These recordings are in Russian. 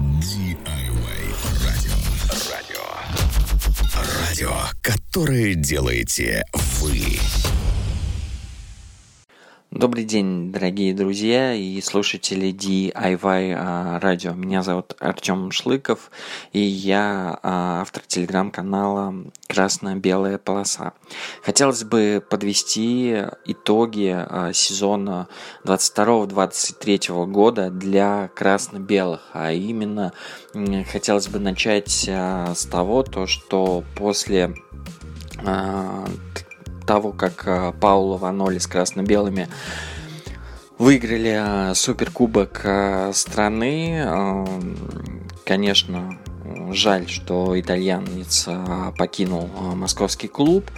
DIY радио. Радио. Радио, которое делаете вы. Добрый день, дорогие друзья и слушатели DIY а, радио. Меня зовут Артем Шлыков, и я а, автор телеграм-канала «Красно-белая полоса». Хотелось бы подвести итоги а, сезона 22-23 года для красно-белых, а именно хотелось бы начать с того, то, что после того, как э, Паула Ваноли с красно-белыми выиграли э, суперкубок э, страны. Конечно, жаль, что итальянец покинул московский клуб,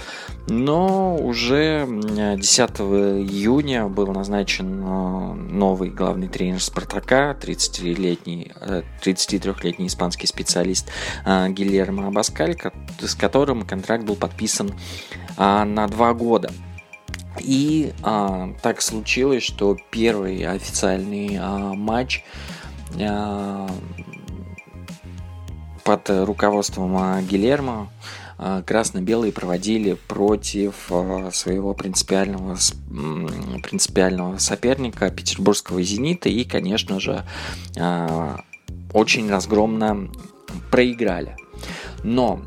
но уже 10 июня был назначен новый главный тренер Спартака, 33-летний, 33-летний испанский специалист Гильермо Абаскаль, с которым контракт был подписан а, на два года. И а, так случилось, что первый официальный а, матч а, под руководством а, Гилермо а, красно-белые проводили против а, своего принципиального, принципиального соперника петербургского «Зенита» и, конечно же, очень разгромно проиграли. Но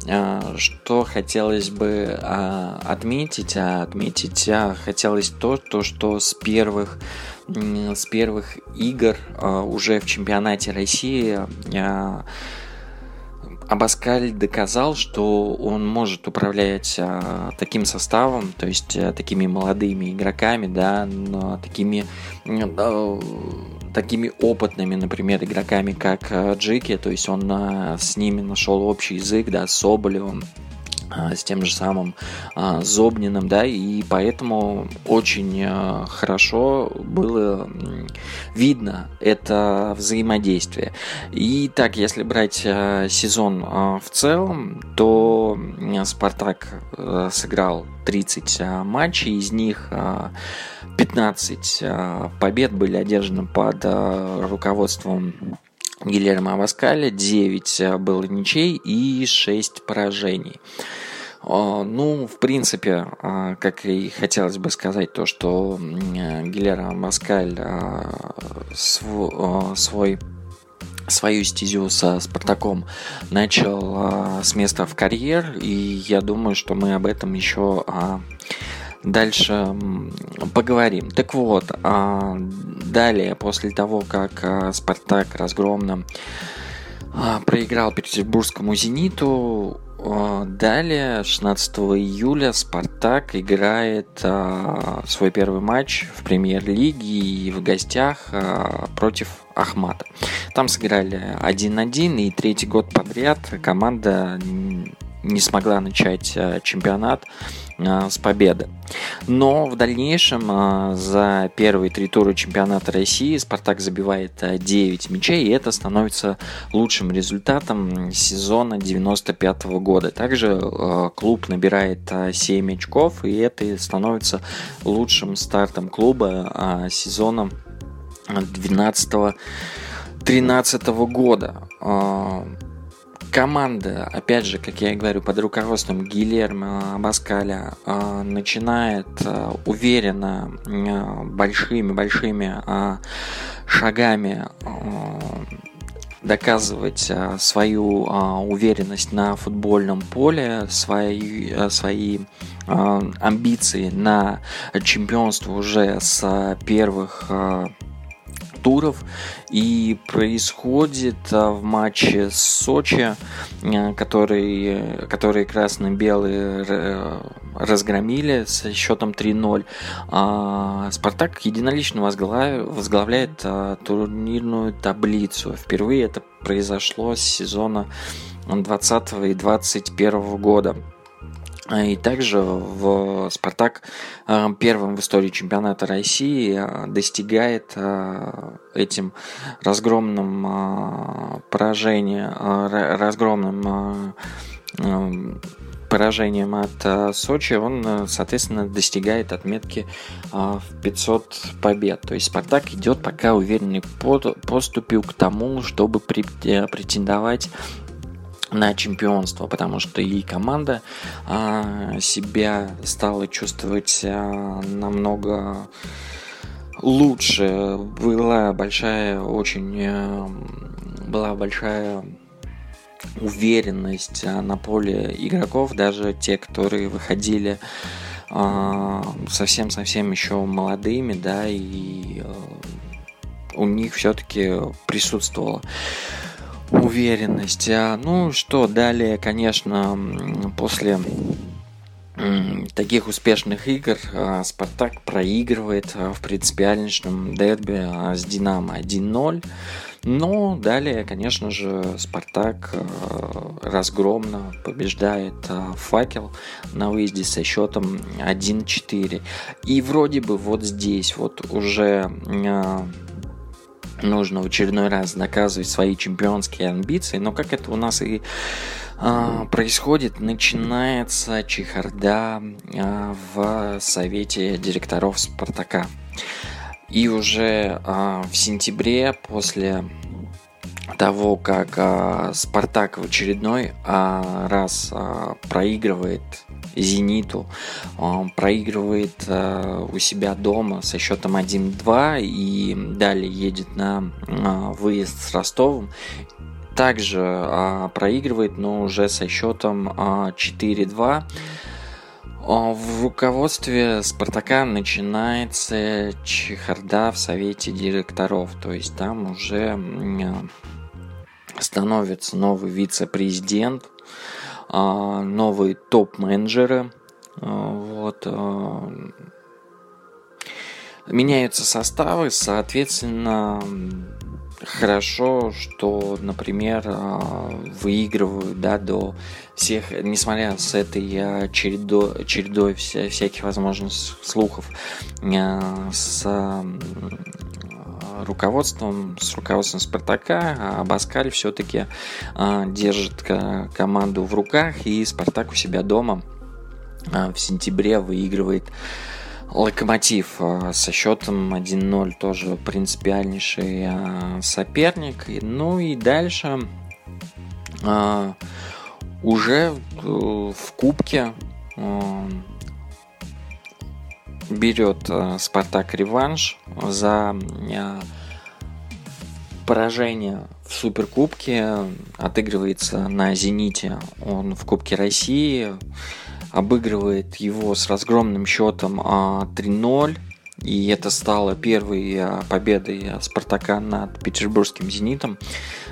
что хотелось бы отметить, отметить хотелось то, то, что с первых с первых игр уже в чемпионате России Абаскаль доказал, что он может управлять а, таким составом, то есть а, такими молодыми игроками, да, но такими, а, такими опытными, например, игроками, как а, Джики, то есть он а, с ними нашел общий язык, да, с Соболевым, с тем же самым а, Зобниным, да, и поэтому очень а, хорошо было видно это взаимодействие. И так, если брать сезон в целом, то Спартак сыграл 30 матчей, из них 15 побед были одержаны под руководством Гильермо Аваскаля, 9 э, было ничей и 6 поражений. Ну, в принципе, а, как и хотелось бы сказать, то, что Гильермо Маскаль а, свой свою стезю со Спартаком начал с места в карьер, и я думаю, что мы об этом еще дальше поговорим. Так вот, а, далее, после того, как а, Спартак разгромно а, проиграл Петербургскому «Зениту», Далее, 16 июля, Спартак играет свой первый матч в премьер-лиге и в гостях против Ахмата. Там сыграли 1-1, и третий год подряд команда не смогла начать чемпионат а, с победы. Но в дальнейшем а, за первые три тура чемпионата России Спартак забивает 9 а, мячей, и это становится лучшим результатом сезона 95 года. Также клуб набирает 7 очков, и это становится лучшим стартом клуба сезона 12 13 года команда, опять же, как я и говорю, под руководством Гильермо Баскаля э, начинает э, уверенно большими-большими шагами доказывать свою уверенность на футбольном поле, свои, свои амбиции на чемпионство уже с первых туров. И происходит а, в матче с Сочи, а, который, который красно-белые э, разгромили с счетом 3-0. А Спартак единолично возглавляет турнирную таблицу. Впервые это произошло с сезона 20 и 21 года. А, и также в Спартак а, первым в истории чемпионата России а, достигает этим разгромным поражением, разгромным поражением от Сочи, он, соответственно, достигает отметки в 500 побед. То есть Спартак идет пока уверенный поступил к тому, чтобы претендовать на чемпионство, потому что и команда а, себя стала чувствовать а, намного лучше. Была большая, очень а, была большая уверенность а, на поле игроков, даже те, которые выходили совсем-совсем еще молодыми, да, и у них все-таки присутствовала уверенность. А, ну что, далее, конечно, после таких успешных игр а, Спартак проигрывает а, в принципиальнейшем дерби с Динамо 1-0. Но далее, конечно же, Спартак разгромно побеждает Факел на выезде со счетом 1-4. И вроде бы вот здесь вот уже нужно в очередной раз доказывать свои чемпионские амбиции, но как это у нас и а, происходит, начинается чехарда а, в совете директоров Спартака. И уже а, в сентябре после того, как Спартак в очередной раз проигрывает Зениту, он проигрывает а, у себя дома со счетом 1-2 и далее едет на а, выезд с Ростовом. Также а, проигрывает, но уже со счетом а, 4-2. А, в руководстве Спартака начинается чехарда в совете директоров, то есть там уже становится новый вице-президент, а, новые топ-менеджеры. А, вот. А, меняются составы, соответственно, хорошо, что, например, выигрывают да, до всех, несмотря с этой чередой, чередой вся, всяких возможных слухов, с руководством, с руководством Спартака, а Абаскаль все-таки а, держит команду в руках, и Спартак у себя дома а, в сентябре выигрывает Локомотив со счетом 1-0 тоже принципиальнейший соперник. Ну и дальше уже в Кубке берет э, Спартак реванш за э, поражение в Суперкубке. Отыгрывается на Зените. Он в Кубке России. Обыгрывает его с разгромным счетом 3-0. А, и это стало первой э, победой Спартака над Петербургским «Зенитом»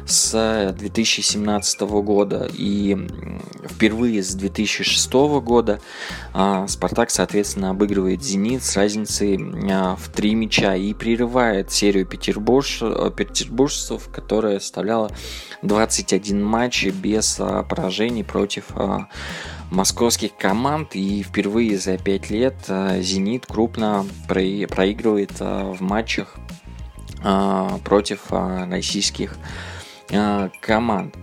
с 2017 года. И впервые с 2006 года а, Спартак, соответственно, обыгрывает «Зенит» с разницей а, в три мяча и прерывает серию петербурж... петербуржцев, которая составляла 21 матч без а, поражений против московских команд. И впервые за 5 лет «Зенит» крупно проигрывает в матчах против российских Э, команд.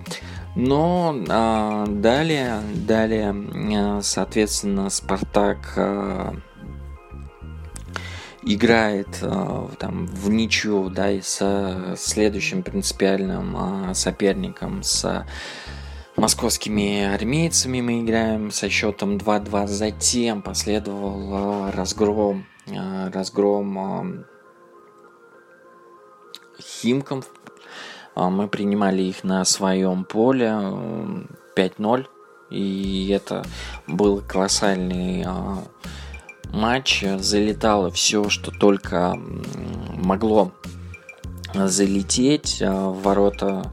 Но далее, далее, соответственно, Спартак играет там в ничью, да, и с следующим принципиальным соперником, с московскими армейцами мы играем со счетом 2-2. Затем последовал а, разгром, а, разгром Химком а, мы принимали их на своем поле 5-0. И это был колоссальный матч. Залетало все, что только могло залететь в ворота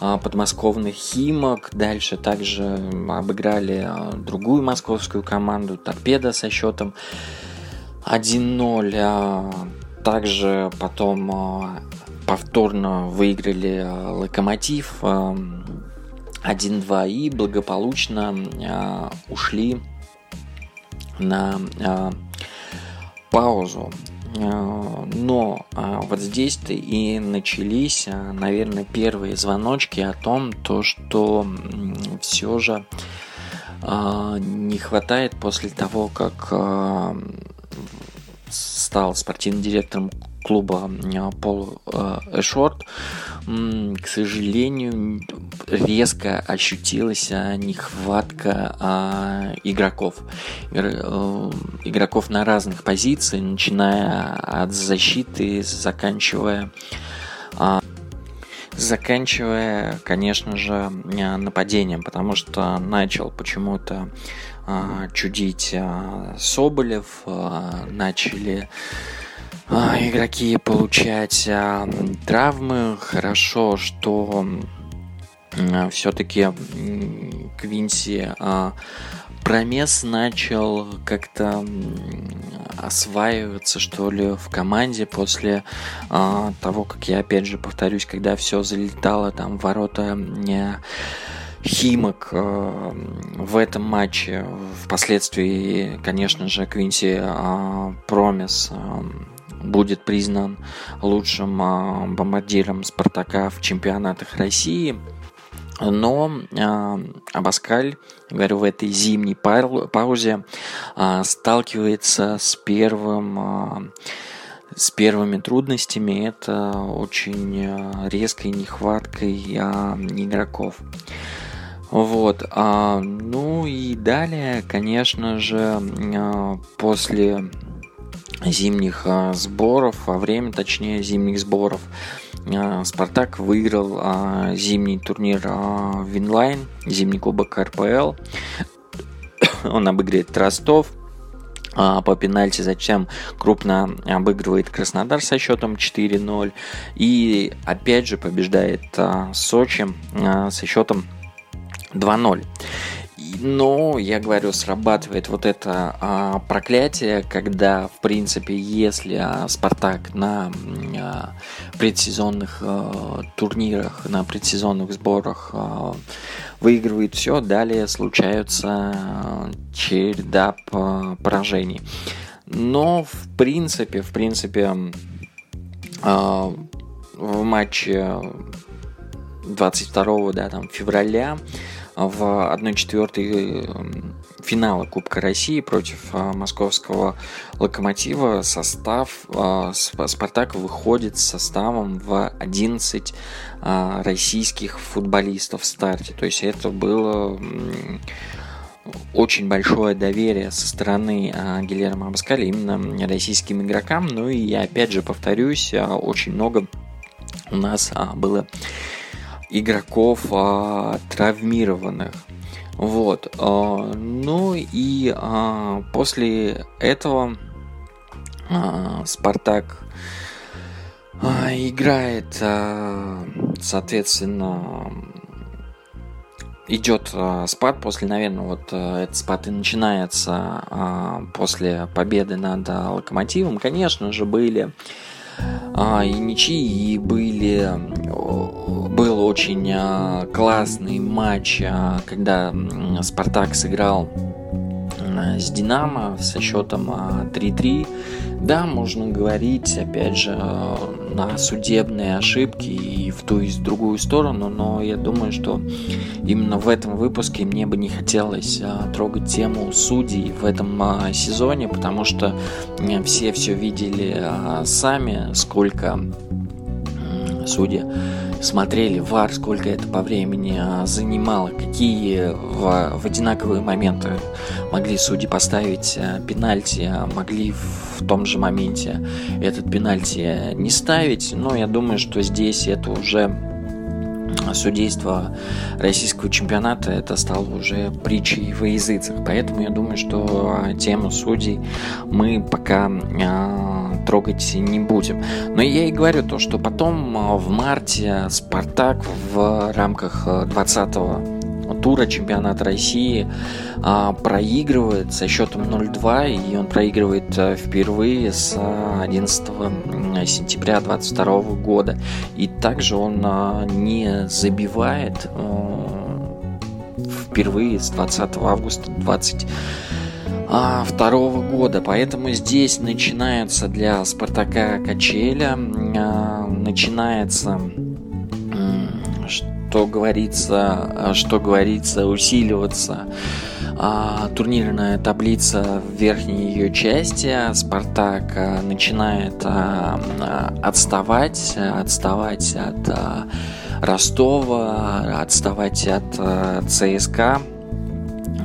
подмосковных Химок. Дальше также обыграли другую московскую команду Торпеда со счетом 1-0. Также потом повторно выиграли Локомотив 1-2 э, и благополучно ушли на паузу. Но вот здесь-то и начались, наверное, первые звоночки о том, то, что все же не хватает после того, как стал спортивным директором клуба Пол Эшорт, к сожалению, резко ощутилась нехватка игроков. Э, игроков на разных позициях, начиная от защиты, заканчивая заканчивая, конечно же, нападением, потому что начал почему-то чудить Соболев, начали а, игроки получать а, травмы. Хорошо, что а, все-таки Квинси Промес начал как-то осваиваться, что ли, в команде после э, того, как я опять же повторюсь, когда все залетало там ворота не Химок э, в этом матче. Впоследствии, конечно же, Квинси э, Промес будет признан лучшим а, бомбардиром Спартака в чемпионатах России. Но э, Абаскаль, говорю, в этой зимней паузе э, сталкивается с первым э, с первыми трудностями. Это очень резкой нехваткой игроков. Вот, ну и далее, конечно же, после зимних а, сборов, во время, точнее, зимних сборов. А, Спартак выиграл а, зимний турнир Winline, зимний кубок РПЛ. Он обыгрывает Ростов по пенальти, затем крупно обыгрывает Краснодар со счетом 4-0 и опять же побеждает Сочи со счетом 2-0. Но, я говорю, срабатывает вот это а, проклятие, когда, в принципе, если а, Спартак на а, предсезонных а, турнирах, на предсезонных сборах а, выигрывает все, далее случаются а, череда поражений. Но, в принципе, в принципе, а, в матче 22 да, там, февраля в 1-4 эм, финала Кубка России против а, московского Локомотива состав а, Спартак выходит с составом в 11 а, российских футболистов в старте. То есть это было очень большое доверие со стороны Гильермо Абаскаля именно российским игрокам. Ну и опять же повторюсь, очень много у нас было игроков а, травмированных. Вот. А, ну и а, после этого а, Спартак а, играет, а, соответственно, идет а, спад после, наверное, вот а, этот спад и начинается а, после победы над а, Локомотивом. Конечно же, были а, и ничьи были. Был очень а, классный матч, а, когда Спартак сыграл с Динамо со счетом 3-3. Да, можно говорить, опять же, на судебные ошибки и в ту и в другую сторону, но я думаю, что именно в этом выпуске мне бы не хотелось а, трогать тему судей в этом а, сезоне, потому что все все видели а, сами, сколько судьи смотрели вар, сколько это по времени а, занимало, какие в, в одинаковые моменты могли судьи поставить а, пенальти, а могли в том же моменте этот пенальти не ставить. Но я думаю, что здесь это уже судейство российского чемпионата это стало уже притчей во языцах. Поэтому я думаю, что тему судей мы пока трогать не будем. Но я и говорю то, что потом а, в марте Спартак в рамках 20-го а, тура чемпионата России а, проигрывает со счетом 0-2, и он проигрывает впервые с 11 сентября 2022 года. И также он не забивает впервые с 20 августа 20 а, второго года. Поэтому здесь начинается для Спартака качеля, а, начинается что говорится, что говорится, усиливаться а, турнирная таблица в верхней ее части. Спартак начинает отставать, отставать от Ростова, отставать от ЦСКА.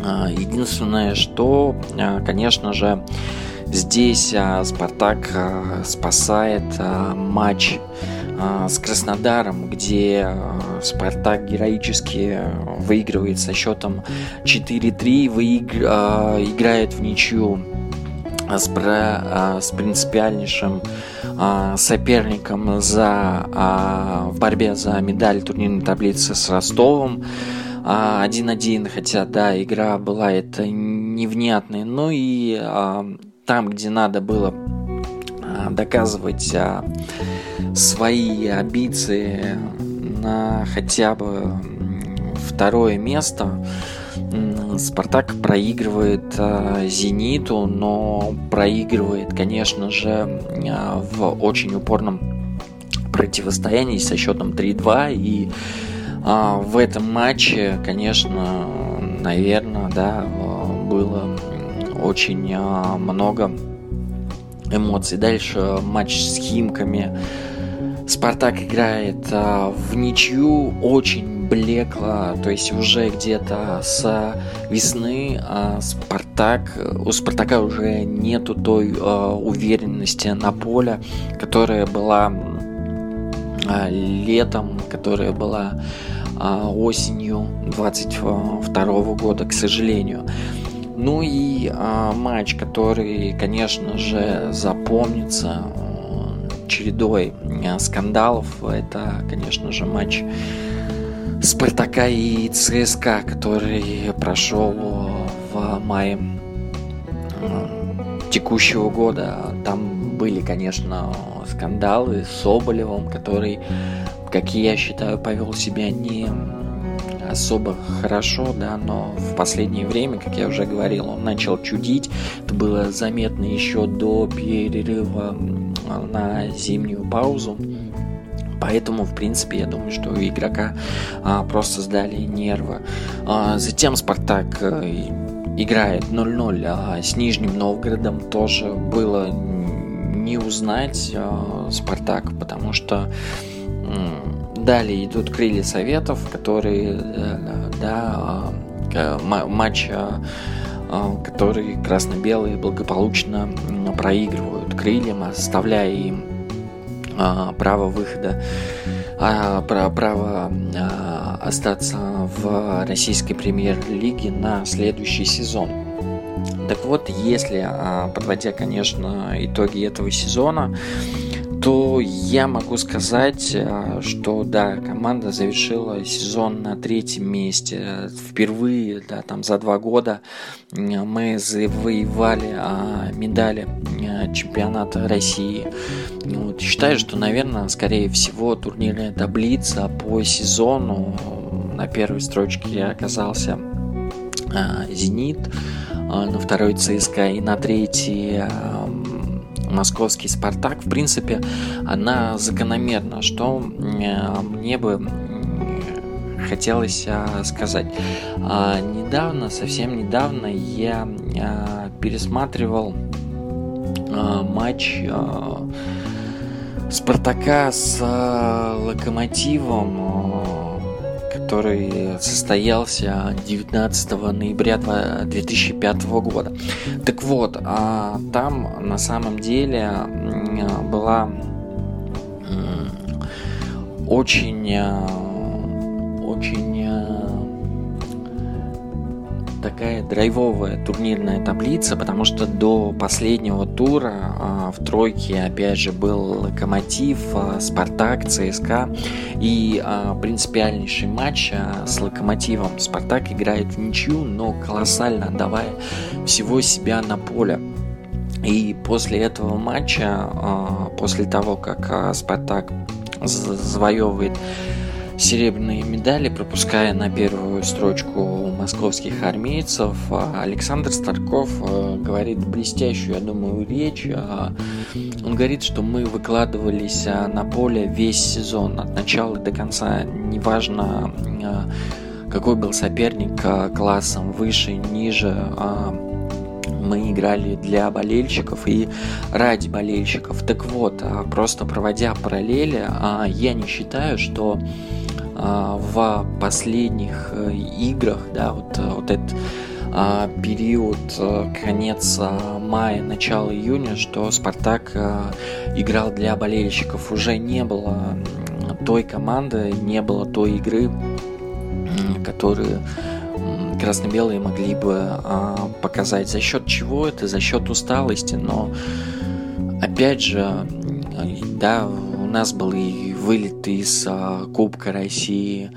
Единственное, что, конечно же, здесь Спартак спасает матч а, с Краснодаром, где а, Спартак героически выигрывает со счетом 4-3, выиг... А, играет в ничью с, про... с принципиальнейшим соперником за... в борьбе за медаль турнирной таблицы с Ростовом. 1-1, хотя, да, игра была это невнятной, но и там, где надо было доказывать свои амбиции на хотя бы второе место. Спартак проигрывает э, Зениту, но проигрывает, конечно же, э, в очень упорном противостоянии со счетом 3-2. И э, в этом матче, конечно, наверное, да, было очень много эмоций. Дальше матч с Химками. Спартак играет а, в ничью. Очень блекло, то есть уже где-то с весны а, Спартак, у Спартака уже нету той а, уверенности на поле, которая была а, летом, которая была а, осенью 22 года, к сожалению. Ну и а, матч, который, конечно же, запомнится чередой скандалов. Это, конечно же, матч Спартака и ЦСКА, который прошел в мае текущего года. Там были, конечно, скандалы с Соболевым, который, как я считаю, повел себя не особо хорошо, да, но в последнее время, как я уже говорил, он начал чудить. Это было заметно еще до перерыва на зимнюю паузу. Поэтому, в принципе, я думаю, что у игрока а, просто сдали нервы. А, затем Спартак э, играет 0-0 а с Нижним Новгородом. Тоже было не узнать а, Спартак, потому что Далее идут крылья советов, которые, э, да, э, матч, э, который красно-белые благополучно проигрывают крыльям, оставляя им право выхода, право остаться в российской премьер-лиге на следующий сезон. Так вот, если, подводя, конечно, итоги этого сезона, то я могу сказать, э, что да, команда завершила сезон на третьем месте. Впервые, да, там за два года мы завоевали а, медали э, чемпионата России. Ну, вот, считаю, что, наверное, скорее всего, турнирная таблица по сезону на первой строчке оказался а, Зенит, а, на второй ЦСКА и на третьей московский «Спартак», в принципе, она закономерна, что мне бы хотелось а, сказать. А, недавно, совсем недавно я а, пересматривал матч Спартака с Локомотивом который состоялся 19 ноября 2005 года. Так вот, а там на самом деле была очень очень такая драйвовая турнирная таблица, потому что до последнего тура а, в тройке опять же был Локомотив, а, Спартак, ЦСКА и а, принципиальнейший матч с Локомотивом. Спартак играет в ничью, но колоссально отдавая всего себя на поле. И после этого матча, после того, как Спартак завоевывает серебряные медали, пропуская на первую строчку московских армейцев. Александр Старков э, говорит блестящую, я думаю, речь. А он говорит, что мы выкладывались а, на поле весь сезон, от начала до конца, неважно, какой был соперник классом, выше, ниже, мы играли для болельщиков и ради болельщиков. Так вот, просто проводя параллели, я не считаю, что в последних э, играх, да, вот, э, вот этот а, период э, конец мая, начало июня, что Спартак играл для болельщиков. Уже не было той команды, не было той игры, которую красно-белые могли бы а, показать. За счет чего это? За счет усталости, но опять же, да, у нас был и вылет из а, Кубка России.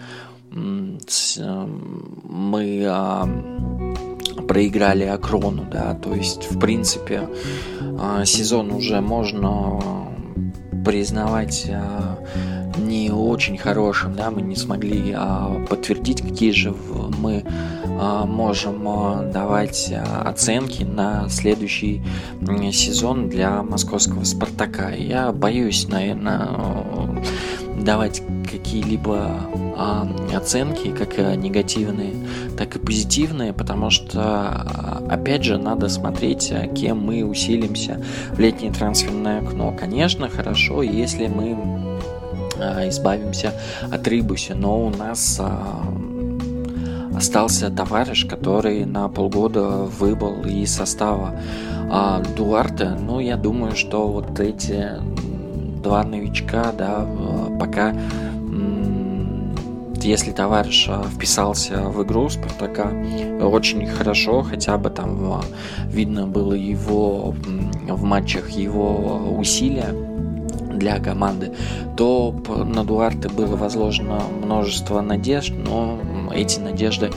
А, мы а, проиграли Акрону, да, то есть, в принципе, сезон уже можно признавать не очень хорошим, да, мы не смогли а, подтвердить, какие же мы а, можем а, давать а, оценки на следующий сезон для московского Спартака. Я боюсь, наверное, давать какие-либо оценки, как негативные, так и позитивные, потому что, опять же, надо смотреть, кем мы усилимся в летнее трансферное окно. Конечно, хорошо, если мы избавимся от Рыбуси, но у нас остался товарищ, который на полгода выбыл из состава а, Дуарте. Ну, я думаю, что вот эти два новичка, да, пока если товарищ а, вписался в игру Спартака очень хорошо, хотя бы там а, видно было его в матчах его усилия для команды, то на Дуарте было возложено множество надежд, но эти надежды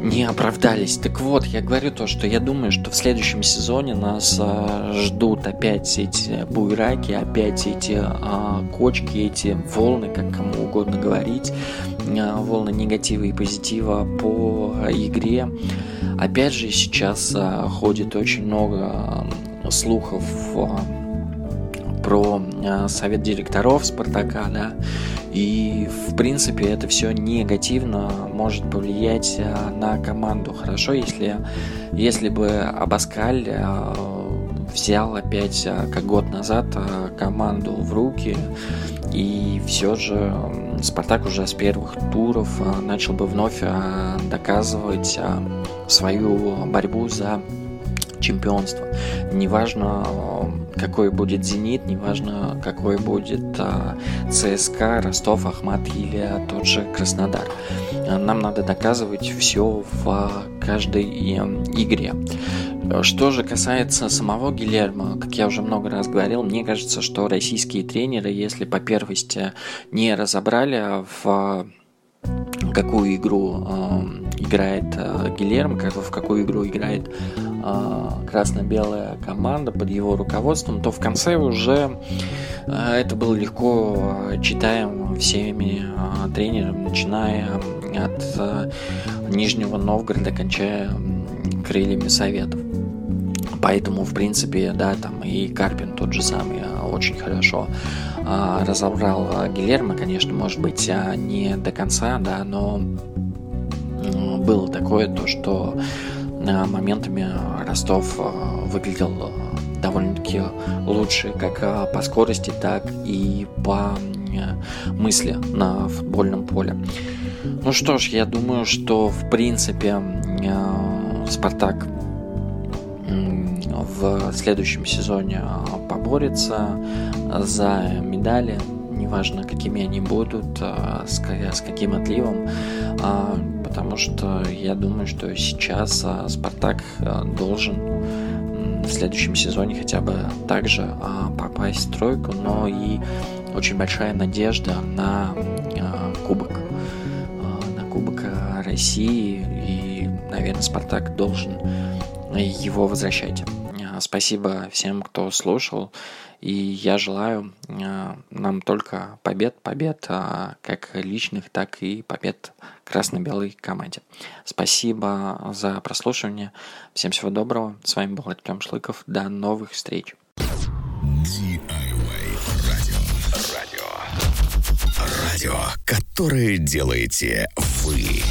не оправдались. Так вот, я говорю то, что я думаю, что в следующем сезоне нас а, ждут опять эти буйраки, опять эти а, кочки, эти волны, как кому угодно говорить, а, волны негатива и позитива по игре. Опять же, сейчас а, ходит очень много слухов а, про а, совет директоров Спартака, да, и в принципе это все негативно может повлиять а, на команду. Хорошо, если, если бы Абаскаль а, взял опять, как год назад, команду в руки, и все же Спартак уже с первых туров начал бы вновь доказывать свою борьбу за чемпионство. Неважно, какой будет «Зенит», неважно, какой будет а, ЦСКА, Ростов, Ахмат или тот же Краснодар. Нам надо доказывать все в а, каждой игре. Что же касается самого Гильермо, как я уже много раз говорил, мне кажется, что российские тренеры, если по первости не разобрали в какую игру э, играет э, Гильермо, как, в какую игру играет красно-белая команда под его руководством, то в конце уже э, это было легко читаем всеми тренерами, начиная от Нижнего Новгорода, кончая крыльями Советов. Поэтому, в принципе, да, там и Карпин тот же самый очень хорошо а, разобрал а, Гильермо, конечно, может быть, а, не до конца, да, но было такое то, что моментами Ростов выглядел довольно-таки лучше как по скорости, так и по мысли на футбольном поле. Ну что ж, я думаю, что в принципе Спартак в следующем сезоне поборется за медали, неважно какими они будут, с, с каким отливом, а, потому что я думаю, что сейчас а, Спартак должен в следующем сезоне хотя бы также попасть в тройку, но и очень большая надежда на Кубок, на Кубок России, и, наверное, Спартак должен его возвращать Спасибо всем, кто слушал. И я желаю нам только побед, побед как личных, так и побед красно-белой команде. Спасибо за прослушивание. Всем всего доброго. С вами был Артем Шлыков. До новых встреч. Радио, которое делаете вы.